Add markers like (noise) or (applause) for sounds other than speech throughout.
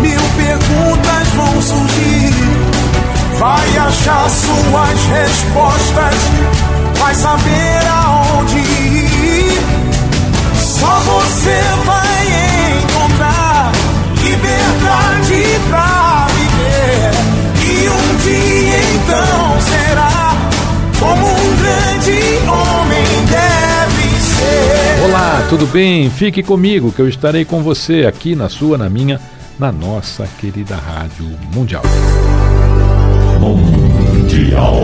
Mil perguntas vão surgir. Vai achar suas respostas, vai saber aonde ir. Só você vai Olá, tudo bem? Fique comigo que eu estarei com você aqui na sua, na minha, na nossa querida Rádio Mundial. Mundial.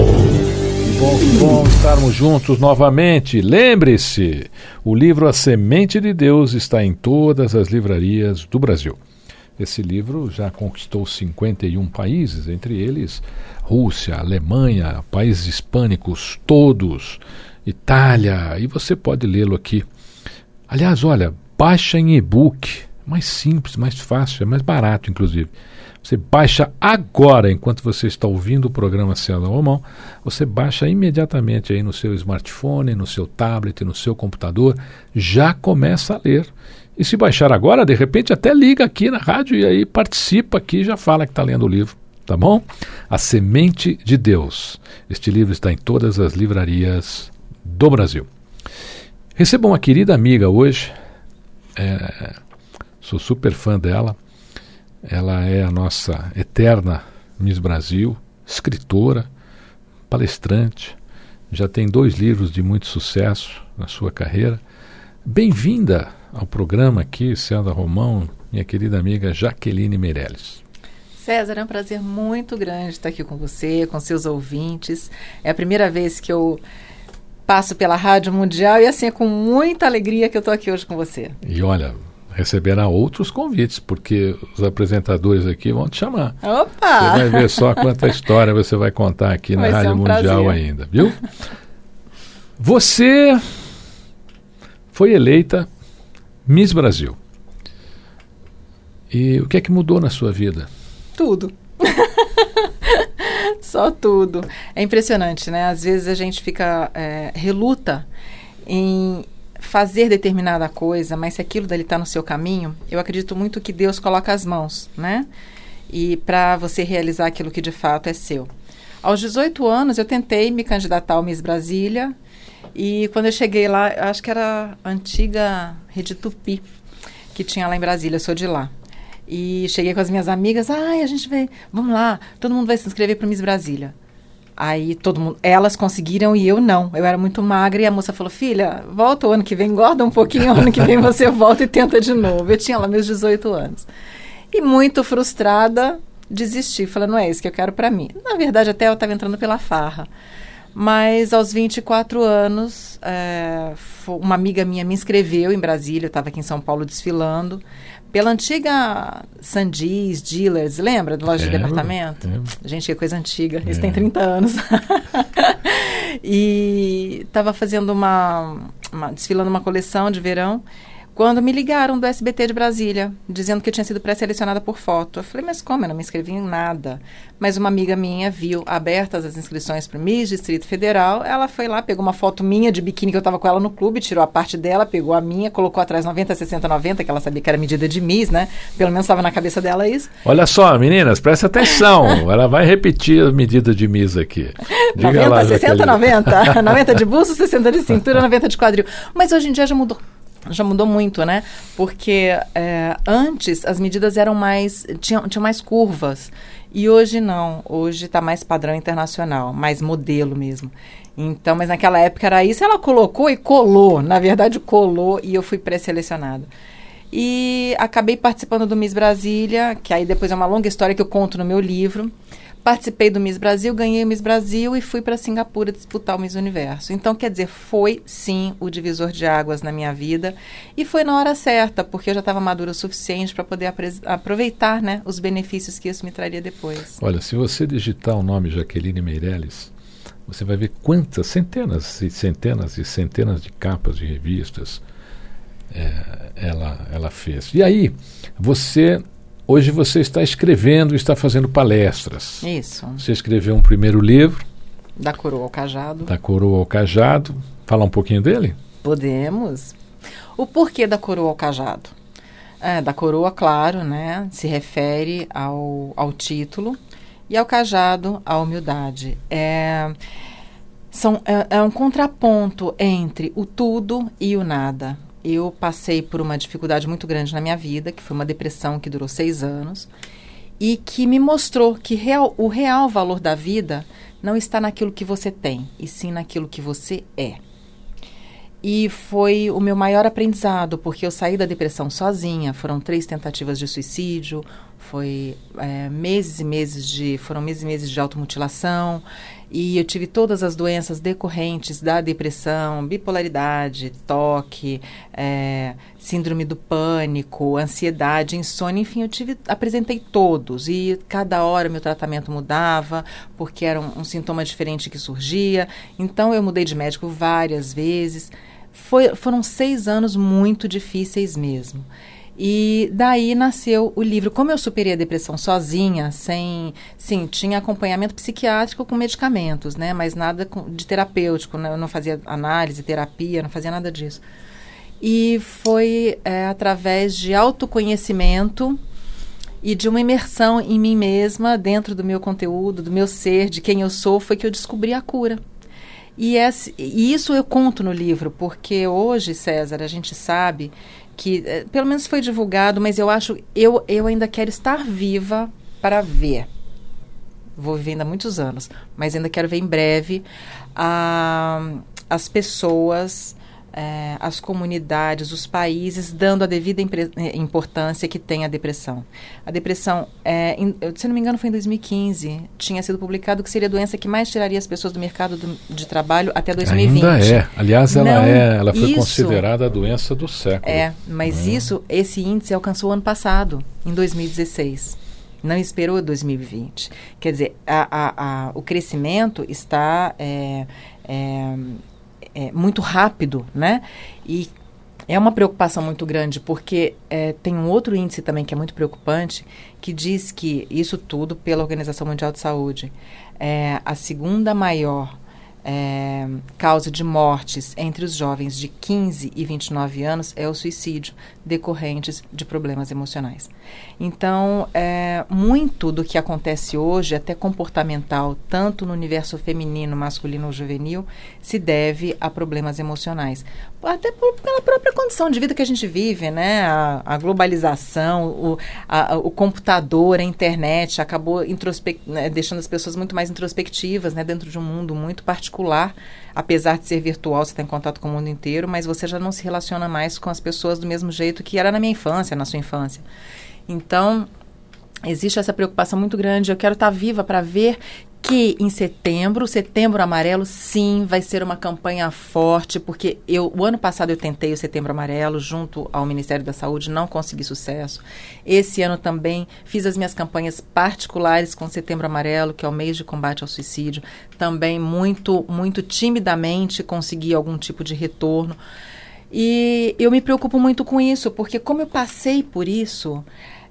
Que bom, que bom estarmos juntos novamente. Lembre-se, o livro A Semente de Deus está em todas as livrarias do Brasil. Esse livro já conquistou 51 países, entre eles Rússia, Alemanha, países hispânicos todos, Itália, e você pode lê-lo aqui. Aliás, olha, baixa em e-book, mais simples, mais fácil, é mais barato inclusive. Você baixa agora, enquanto você está ouvindo o programa Célula ou você baixa imediatamente aí no seu smartphone, no seu tablet, no seu computador, já começa a ler. E se baixar agora, de repente até liga aqui na rádio e aí participa aqui já fala que está lendo o livro, tá bom? A Semente de Deus. Este livro está em todas as livrarias do Brasil. Recebo uma querida amiga hoje, é, sou super fã dela. Ela é a nossa eterna Miss Brasil, escritora, palestrante, já tem dois livros de muito sucesso na sua carreira. Bem-vinda ao programa aqui, César Romão, minha querida amiga Jaqueline Meirelles. César, é um prazer muito grande estar aqui com você, com seus ouvintes. É a primeira vez que eu passo pela Rádio Mundial e assim é com muita alegria que eu estou aqui hoje com você. E olha, receberá outros convites, porque os apresentadores aqui vão te chamar. Opa! Você vai ver só quanta história você vai contar aqui na Vai ser Rádio um Mundial prazer. ainda, viu? Você foi eleita Miss Brasil. E o que é que mudou na sua vida? Tudo. (laughs) Só tudo. É impressionante, né? Às vezes a gente fica é, reluta em fazer determinada coisa, mas se aquilo dali está no seu caminho, eu acredito muito que Deus coloca as mãos, né? E para você realizar aquilo que de fato é seu. Aos 18 anos eu tentei me candidatar ao Miss Brasília e quando eu cheguei lá, acho que era a antiga Rede Tupi que tinha lá em Brasília, eu sou de lá. E cheguei com as minhas amigas, ai, a gente vai, vamos lá, todo mundo vai se inscrever para Miss Brasília. Aí todo mundo, elas conseguiram e eu não. Eu era muito magra e a moça falou: "Filha, volta o ano que vem, engorda um pouquinho, ano que vem você volta e tenta de novo". Eu tinha lá meus 18 anos. E muito frustrada, desisti, falando: "Não é isso que eu quero para mim". Na verdade, até eu estava entrando pela farra. Mas aos 24 anos, é, uma amiga minha me inscreveu em Brasília, eu estava aqui em São Paulo desfilando, pela antiga Sandis, Dealers, lembra? De loja de departamento? Gente, que coisa antiga, isso É. tem 30 anos. (laughs) e estava fazendo uma, uma- desfilando uma coleção de verão, quando me ligaram do SBT de Brasília, dizendo que eu tinha sido pré-selecionada por foto. Eu falei, mas como? Eu não me inscrevi em nada. Mas uma amiga minha viu abertas as inscrições para o Miss Distrito Federal. Ela foi lá, pegou uma foto minha de biquíni que eu estava com ela no clube, tirou a parte dela, pegou a minha, colocou atrás 90, 60, 90, que ela sabia que era medida de Miss, né? Pelo menos estava na cabeça dela isso. Olha só, meninas, presta atenção. (laughs) Ela vai repetir as medidas de Miss aqui. Diga 90, lá, 60, Jaqueline. 90. 90 de busto, 60 de cintura, 90 de quadril. Mas hoje em dia já mudou. Já mudou muito, né? Porque é, antes as medidas eram mais. tinham, tinham mais curvas. E hoje não. Hoje está mais padrão internacional, mais modelo mesmo. Então, mas naquela época era isso, ela colocou e colou. Na verdade, colou e eu fui pré-selecionada. E acabei participando do Miss Brasília, que aí depois é uma longa história que eu conto no meu livro. Participei do Miss Brasil, ganhei o Miss Brasil e fui para Singapura disputar o Miss Universo. Então, quer dizer, foi sim o divisor de águas na minha vida e foi na hora certa, porque eu já estava madura o suficiente para poder aproveitar né, os benefícios que isso me traria depois. Olha, se você digitar o nome Jaqueline Meirelles, você vai ver quantas, centenas e centenas e centenas de capas de revistas é, ela, ela fez. E aí, você Hoje você está escrevendo, está fazendo palestras. Isso. Você escreveu um primeiro livro. Da Coroa ao Cajado. Da Coroa ao Cajado. Falar um pouquinho dele? Podemos. O porquê da Coroa ao Cajado? É, da coroa, claro, né? Se refere ao, ao título. E ao cajado, à humildade. É, são, é, é um contraponto entre o tudo e o nada eu passei por uma dificuldade muito grande na minha vida, que foi uma depressão que durou seis anos, e que me mostrou que real, o real valor da vida não está naquilo que você tem, e sim naquilo que você é. E foi o meu maior aprendizado, porque eu saí da depressão sozinha. Foram três tentativas de suicídio, foi é, meses e meses de, foram meses e meses de automutilação. E eu tive todas as doenças decorrentes da depressão, bipolaridade, toque, é, síndrome do pânico, ansiedade, insônia, enfim, eu tive, apresentei todos. E cada hora meu tratamento mudava, porque era um, um sintoma diferente que surgia. Então eu mudei de médico várias vezes. Foi, foram seis anos muito difíceis mesmo. E daí nasceu o livro. Como eu superei a depressão sozinha, sem. Sim, tinha acompanhamento psiquiátrico com medicamentos, né? Mas nada de terapêutico. Né? Eu não fazia análise, terapia, não fazia nada disso. E foi é, através de autoconhecimento e de uma imersão em mim mesma, dentro do meu conteúdo, do meu ser, de quem eu sou, foi que eu descobri a cura. E, e isso eu conto no livro, porque hoje, César, a gente sabe que eh, pelo menos foi divulgado, mas eu acho eu eu ainda quero estar viva para ver. Vou viver ainda muitos anos, mas ainda quero ver em breve ah, as pessoas é, as comunidades, os países, dando a devida eh, importância que tem a depressão. A depressão, é, em, se não me engano, foi em 2015, tinha sido publicado que seria a doença que mais tiraria as pessoas do mercado do, de trabalho até 2020. Ainda é. Aliás, ela, não, é, ela foi isso, considerada a doença do século. É, mas é. isso, esse índice alcançou ano passado, em 2016 não esperou 2020. Quer dizer, a, a, a, o crescimento está é, é, é, muito rápido, né? E é uma preocupação muito grande, porque é, tem um outro índice também que é muito preocupante, que diz que isso tudo pela Organização Mundial de Saúde, é a segunda maior é, causa de mortes entre os jovens de 15 e 29 anos é o suicídio, decorrentes de problemas emocionais. Então, é, muito do que acontece hoje, até comportamental, tanto no universo feminino, masculino ou juvenil, se deve a problemas emocionais. Até por, pela própria condição de vida que a gente vive, né? A, a globalização, o, a, o computador, a internet acabou né, deixando as pessoas muito mais introspectivas, né? Dentro de um mundo muito particular. Apesar de ser virtual, você tem contato com o mundo inteiro, mas você já não se relaciona mais com as pessoas do mesmo jeito que era na minha infância, na sua infância. Então, existe essa preocupação muito grande. Eu quero estar viva para ver que em setembro, setembro amarelo, sim, vai ser uma campanha forte, porque eu, o ano passado eu tentei o setembro amarelo junto ao Ministério da Saúde, não consegui sucesso. Esse ano também fiz as minhas campanhas particulares com setembro amarelo, que é o mês de combate ao suicídio, também muito, muito timidamente consegui algum tipo de retorno. E eu me preocupo muito com isso, porque como eu passei por isso,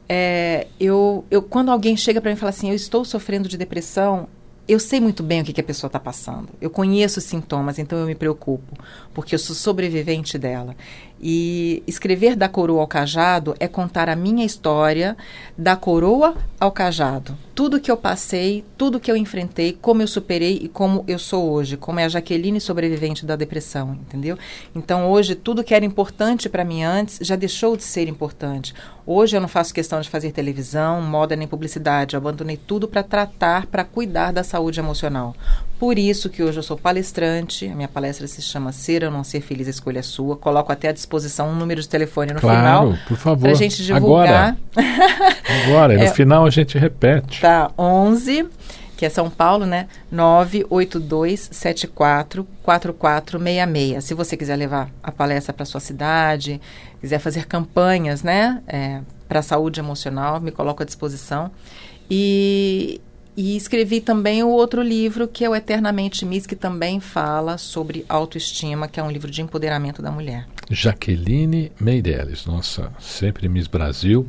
é, eu, eu, quando alguém chega para mim e fala assim, eu estou sofrendo de depressão, eu sei muito bem o que, que a pessoa está passando. Eu conheço os sintomas, então eu me preocupo, porque eu sou sobrevivente dela. E escrever da coroa ao cajado é contar a minha história da coroa ao cajado. Tudo que eu passei, tudo que eu enfrentei, como eu superei e como eu sou hoje, como é a Jaqueline sobrevivente da depressão, entendeu? Então hoje tudo que era importante para mim antes já deixou de ser importante. Hoje eu não faço questão de fazer televisão, moda nem publicidade. Eu abandonei tudo para tratar, para cuidar da saúde emocional. Por isso que hoje eu sou palestrante, a minha palestra se chama Ser ou Não Ser Feliz, a Escolha Sua. Coloco até à disposição um número de telefone no claro, final. por favor. Para a gente divulgar. (laughs) Agora, Agora no é, final a gente repete. Tá, 11 que é São Paulo, né? 98274 4466. Se você quiser levar a palestra para sua cidade, quiser fazer campanhas, né? É, para a saúde emocional, me coloco à disposição. E, e escrevi também o outro livro, que é o Eternamente Miss, que também fala sobre autoestima, que é um livro de empoderamento da mulher. Jaqueline Meirelles, nossa, sempre Miss Brasil,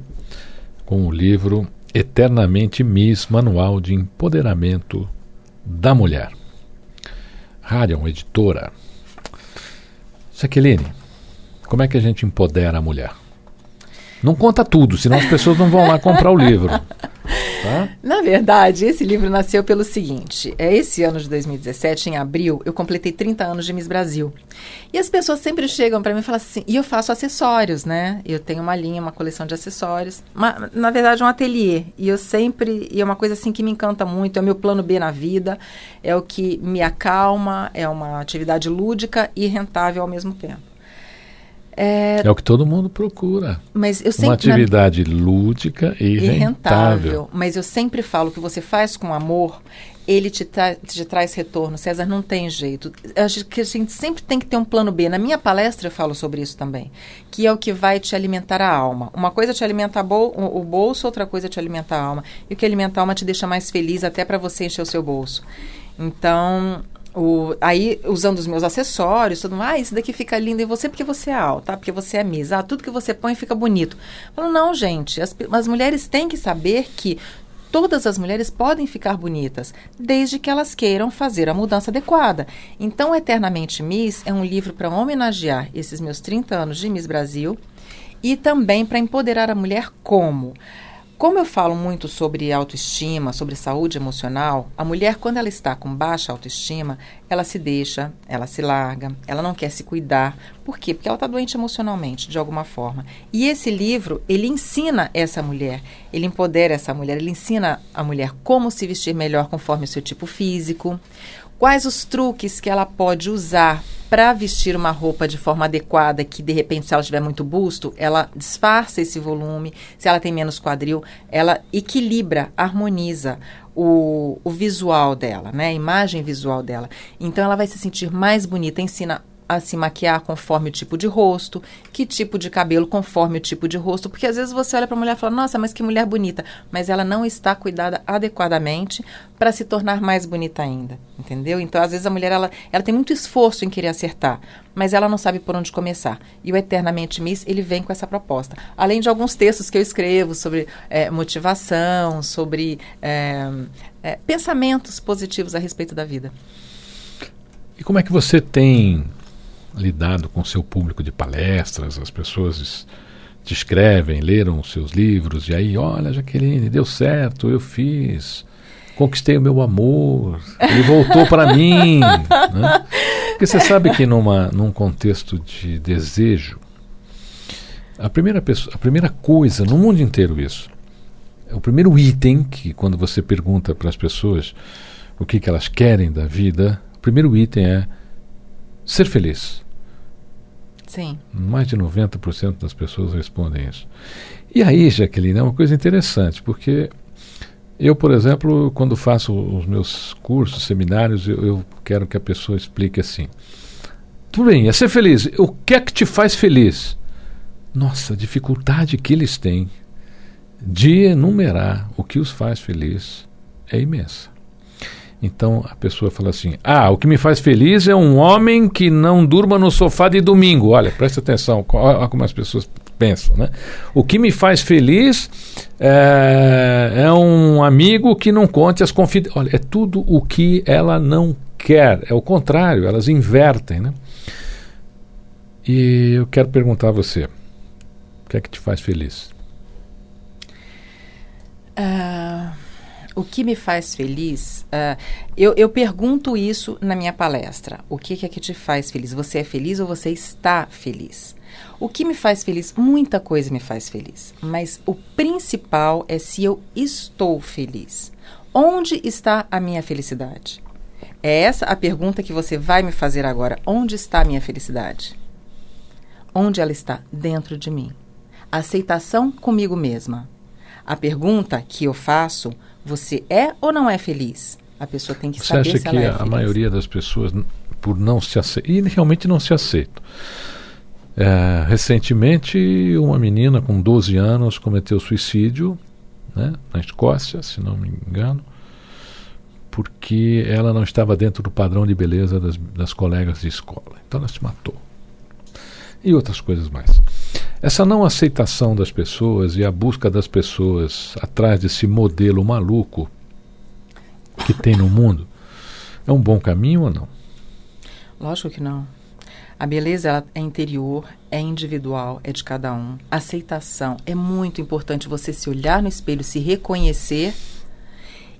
com o livro Eternamente Miss, Manual de Empoderamento da Mulher. Radion, editora. Jaqueline, como é que a gente empodera a mulher? Não conta tudo, senão as pessoas não vão lá comprar o livro. (laughs) Tá? Na verdade, esse livro nasceu pelo seguinte: é esse ano de 2017, em abril, eu completei 30 anos de Miss Brasil. E as pessoas sempre chegam para mim e falam assim, e eu faço acessórios, né? Eu tenho uma linha, uma coleção de acessórios, uma, na verdade um ateliê. E eu sempre, e é uma coisa assim que me encanta muito, é o meu plano B na vida, é o que me acalma, é uma atividade lúdica e rentável ao mesmo tempo. É, é, o que todo mundo procura. Mas eu sempre, Uma atividade na... lúdica e, e rentável. rentável. Mas eu sempre falo que você faz com amor, ele te, tra te traz retorno. César, não tem jeito. Acho que a gente sempre tem que ter um plano B. Na minha palestra eu falo sobre isso também, que é o que vai te alimentar a alma. Uma coisa te alimenta bol o bolso, outra coisa te alimenta a alma. E o que alimenta a alma te deixa mais feliz até para você encher o seu bolso. Então, o, aí, usando os meus acessórios, tudo mais, ah, isso daqui fica lindo em você porque você é alta, porque você é misa. Ah, tudo que você põe fica bonito. Eu falo, não, gente, as, as mulheres têm que saber que todas as mulheres podem ficar bonitas, desde que elas queiram fazer a mudança adequada. Então, Eternamente Miss é um livro para homenagear esses meus 30 anos de Miss Brasil e também para empoderar a mulher como? Como eu falo muito sobre autoestima, sobre saúde emocional, a mulher, quando ela está com baixa autoestima, ela se deixa, ela se larga, ela não quer se cuidar. Por quê? Porque ela está doente emocionalmente, de alguma forma. E esse livro, ele ensina essa mulher, ele empodera essa mulher, ele ensina a mulher como se vestir melhor conforme o seu tipo físico, quais os truques que ela pode usar para vestir uma roupa de forma adequada, que de repente, se ela tiver muito busto, ela disfarça esse volume. Se ela tem menos quadril, ela equilibra, harmoniza o, o visual dela, né? A imagem visual dela. Então, ela vai se sentir mais bonita. Ensina a se maquiar conforme o tipo de rosto, que tipo de cabelo conforme o tipo de rosto, porque às vezes você olha para a mulher e fala: "Nossa, mas que mulher bonita", mas ela não está cuidada adequadamente para se tornar mais bonita ainda, entendeu? Então, às vezes a mulher ela, ela tem muito esforço em querer acertar, mas ela não sabe por onde começar. E o Eternamente Miss, ele vem com essa proposta. Além de alguns textos que eu escrevo sobre é, motivação, sobre é, é, pensamentos positivos a respeito da vida. E como é que você tem lidado com seu público de palestras, as pessoas te escrevem, leram os seus livros, e aí, olha, Jaqueline, deu certo, eu fiz, conquistei o meu amor, ele voltou para (laughs) mim. Né? Porque você sabe que numa, num contexto de desejo, a primeira, pessoa, a primeira coisa, no mundo inteiro isso, é o primeiro item que quando você pergunta para as pessoas o que, que elas querem da vida, o primeiro item é ser feliz. Sim. Mais de 90% das pessoas respondem isso. E aí, Jaqueline, é uma coisa interessante, porque eu, por exemplo, quando faço os meus cursos, seminários, eu, eu quero que a pessoa explique assim. Tudo bem, é ser feliz. O que é que te faz feliz? Nossa, a dificuldade que eles têm de enumerar o que os faz feliz é imensa. Então a pessoa fala assim: Ah, o que me faz feliz é um homem que não durma no sofá de domingo. Olha, presta atenção, olha como as pessoas pensam, né? O que me faz feliz é, é um amigo que não conte as confidências. Olha, é tudo o que ela não quer. É o contrário, elas invertem, né? E eu quero perguntar a você: o que é que te faz feliz? Uh o que me faz feliz, uh, eu, eu, pergunto isso na minha palestra. O que, que é que te faz feliz? Você é feliz ou você está feliz? O que me faz feliz? Muita coisa me faz feliz. Mas o principal é se eu estou feliz. Onde está a minha felicidade? É essa a pergunta que você vai me fazer agora. Onde está a minha felicidade? Onde ela está? Dentro de mim. Aceitação comigo mesma. A pergunta que eu faço Você é ou não é feliz? A pessoa tem que Você saber acha se que ela é a feliz. maioria das pessoas, por não se aceitar, e realmente não se aceitam. É, recentemente, uma menina com 12 anos cometeu suicídio né, na Escócia, se não me engano, porque ela não estava dentro do padrão de beleza das, das colegas de escola. Então ela se matou. E outras coisas mais. Essa não aceitação das pessoas e a busca das pessoas atrás desse modelo maluco que tem no mundo é um bom caminho ou não? Lógico que não. A beleza é interior, é individual, é de cada um. Aceitação é muito importante você se olhar no espelho, se reconhecer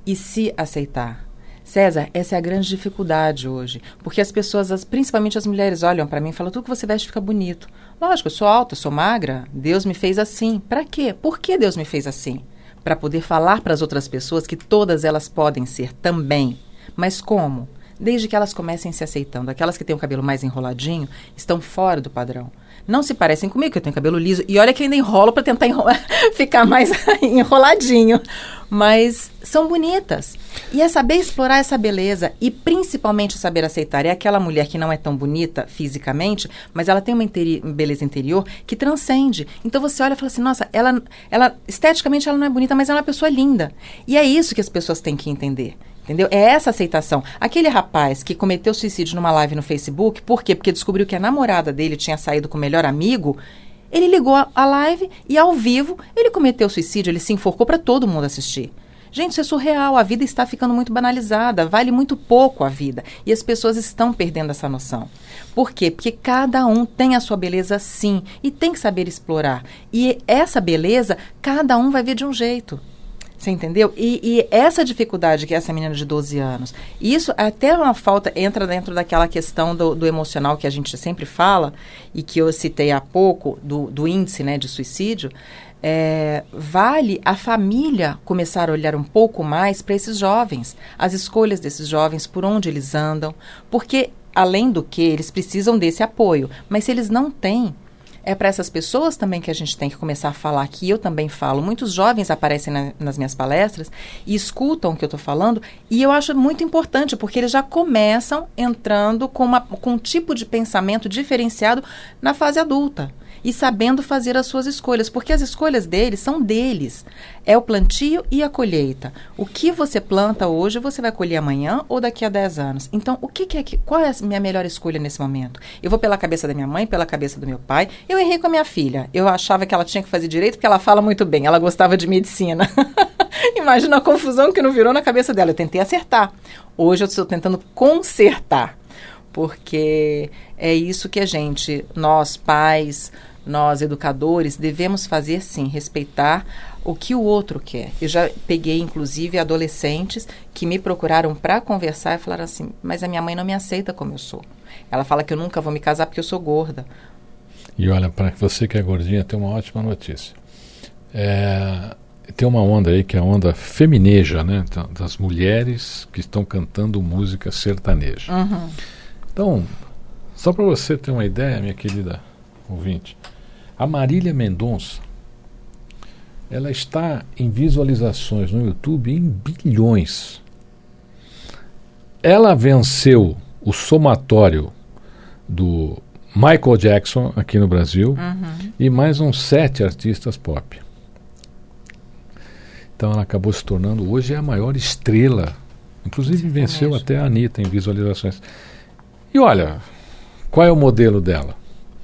e se aceitar. César, essa é a grande dificuldade hoje, porque as pessoas, as- principalmente as mulheres, olham para mim e falam: tudo que você veste fica bonito. Lógico, eu sou alta, sou magra, Deus me fez assim. Para quê? Por que Deus me fez assim? Para poder falar para as outras pessoas que todas elas podem ser também. Mas como? Desde que elas comecem se aceitando. Aquelas que têm o cabelo mais enroladinho estão fora do padrão. Não se parecem comigo, que eu tenho cabelo liso. E olha que ainda enrolo para tentar (laughs) ficar mais (laughs) enroladinho. Mas são bonitas. E é saber explorar essa beleza e principalmente saber aceitar. É aquela mulher que não é tão bonita fisicamente, mas ela tem uma interi- beleza interior que transcende. Então você olha e fala assim: nossa, ela, ela esteticamente ela não é bonita, mas ela é uma pessoa linda. E é isso que as pessoas têm que entender. Entendeu? É essa aceitação. Aquele rapaz que cometeu suicídio numa live no Facebook, por quê? Porque descobriu que a namorada dele tinha saído com o melhor amigo. Ele ligou a- live e ao vivo ele cometeu suicídio, ele se enforcou para todo mundo assistir. Gente, isso é surreal. A vida está ficando muito banalizada. Vale muito pouco a vida. E as pessoas estão perdendo essa noção. Por quê? Porque cada um tem a sua beleza sim. E tem que saber explorar. E essa beleza, cada um vai ver de um jeito. Você entendeu? E, e essa dificuldade que essa menina de 12 anos, isso até uma falta, entra dentro daquela questão do, do emocional que a gente sempre fala, e que eu citei há pouco, do, do índice né, de suicídio. É, vale a família começar a olhar um pouco mais para esses jovens, as escolhas desses jovens, por onde eles andam, porque, além do que, eles precisam desse apoio, mas se eles não têm, é para essas pessoas também que a gente tem que começar a falar, que eu também falo. Muitos jovens aparecem na, nas minhas palestras e escutam o que eu estou falando, e eu acho muito importante, porque eles já começam entrando com, uma, com um tipo de pensamento diferenciado na fase adulta. E sabendo fazer as suas escolhas, porque as escolhas deles são deles. É o plantio e a colheita. O que você planta hoje, você vai colher amanhã ou daqui a 10 anos. Então, o que, que é que, qual é a minha melhor escolha nesse momento? Eu vou pela cabeça da minha mãe, pela cabeça do meu pai. Eu errei com a minha filha. Eu achava que ela tinha que fazer direito porque ela fala muito bem. Ela gostava de medicina. (laughs) Imagina a confusão que não virou na cabeça dela. Eu tentei acertar. Hoje eu estou tentando consertar. Porque é isso que a gente, nós pais, nós educadores, devemos fazer sim, respeitar o que o outro quer. Eu já peguei, inclusive, adolescentes que me procuraram para conversar e falaram assim: Mas a minha mãe não me aceita como eu sou. Ela fala que eu nunca vou me casar porque eu sou gorda. E olha, para você que é gordinha, tem uma ótima notícia. É, tem uma onda aí que é a onda femineja, né? Das mulheres que estão cantando música sertaneja. Uhum. Então, só para você ter uma ideia, minha querida ouvinte, a Marília Mendonça, ela está em visualizações no YouTube em bilhões. Ela venceu o somatório do Michael Jackson aqui no Brasil Uhum. e mais uns sete artistas pop. Então ela acabou se tornando hoje a maior estrela. Inclusive venceu até a Anitta em visualizações. E olha, qual é o modelo dela?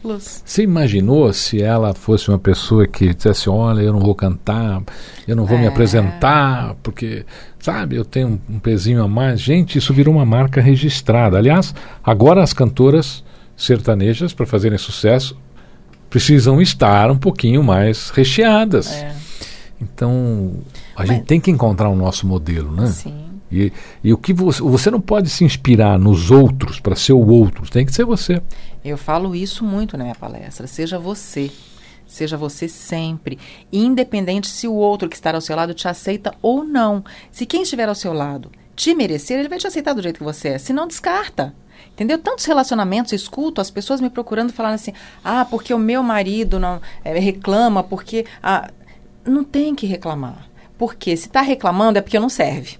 Luz. Você imaginou se ela fosse uma pessoa que dissesse, olha, eu não vou cantar, eu não vou me É. apresentar, porque, sabe, eu tenho um, um pezinho a mais. Gente, isso virou uma marca registrada. Aliás, agora as cantoras sertanejas, para fazerem sucesso, precisam estar um pouquinho mais recheadas. É, Então, a Mas- gente tem que encontrar o nosso modelo, né? sim. E, e o que você, você não pode se inspirar nos outros para ser o outro, tem que ser você. Eu falo isso muito na minha palestra. Seja você. Seja você sempre. Independente se o outro que está ao seu lado te aceita ou não. Se quem estiver ao seu lado te merecer, ele vai te aceitar do jeito que você é. Se não, descarta. Entendeu? Tantos relacionamentos, escuto as pessoas me procurando falando assim: ah, porque o meu marido não eh, reclama, porque. Ah, não tem que reclamar. Porque se está reclamando é porque não serve.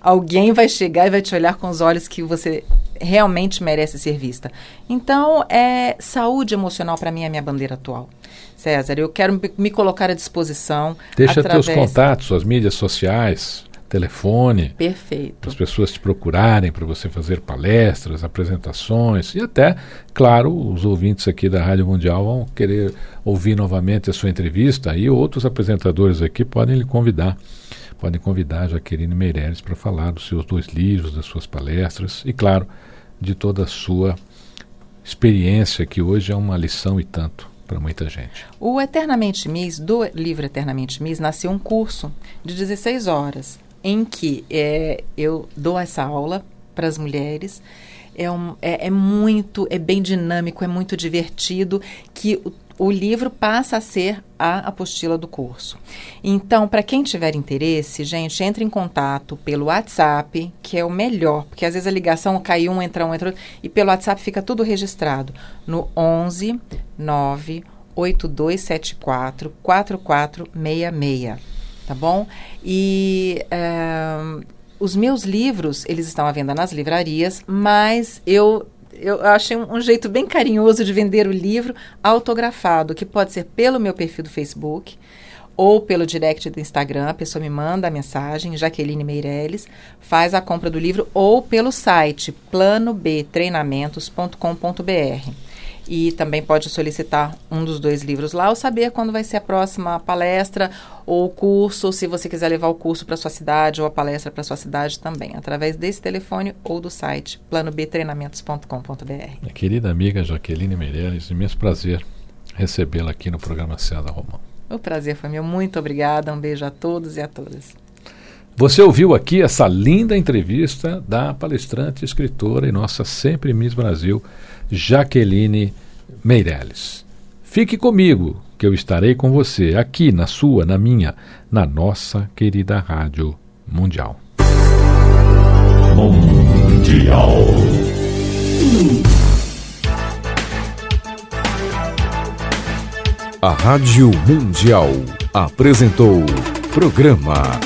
Alguém vai chegar e vai te olhar com os olhos que você realmente merece ser vista. Então, é saúde emocional para mim é a minha bandeira atual. César, eu quero me colocar à disposição. Deixa através... teus contatos, suas mídias sociais, telefone. Perfeito. As pessoas te procurarem para você fazer palestras, apresentações e até, claro, os ouvintes aqui da Rádio Mundial vão querer ouvir novamente a sua entrevista e outros apresentadores aqui podem lhe convidar. Podem convidar a Jaqueline Meireles para falar dos seus dois livros, das suas palestras e, claro, de toda a sua experiência, que hoje é uma lição e tanto para muita gente. O Eternamente Miss, do livro Eternamente Miss, nasceu um curso de 16 horas, em que é, eu dou essa aula para as mulheres. É, um, é, é, muito, é bem dinâmico, é muito divertido, que o, livro passa a ser a apostila do curso. Então, para quem tiver interesse, gente, entre em contato pelo WhatsApp, que é o melhor, porque às vezes a ligação cai um, entra um, entra outro, e pelo WhatsApp fica tudo registrado no 11 9 8274 4466, tá bom? E uh, os meus livros, eles estão à venda nas livrarias, mas eu eu achei um, um, jeito bem carinhoso de vender o livro autografado, que pode ser pelo meu perfil do Facebook ou pelo direct do Instagram. A pessoa me manda a mensagem, Jaqueline Meirelles, faz a compra do livro ou pelo site planobtreinamentos.com.br e também pode solicitar um dos dois livros lá ou saber quando vai ser a próxima palestra ou curso, se você quiser levar o curso para sua cidade ou a palestra para sua cidade também, através desse telefone ou do site planobtreinamentos.com.br. Querida amiga Jaqueline Meirelles, imenso prazer recebê-la aqui no programa César Romão. O prazer foi meu. Muito obrigada. Um beijo a todos e a todas. Você ouviu aqui essa linda entrevista da palestrante, escritora e nossa sempre Miss Brasil, Jaqueline Meirelles. Fique comigo, que eu estarei com você aqui na sua, na minha, na nossa querida Rádio Mundial. Mundial. A Rádio Mundial apresentou programa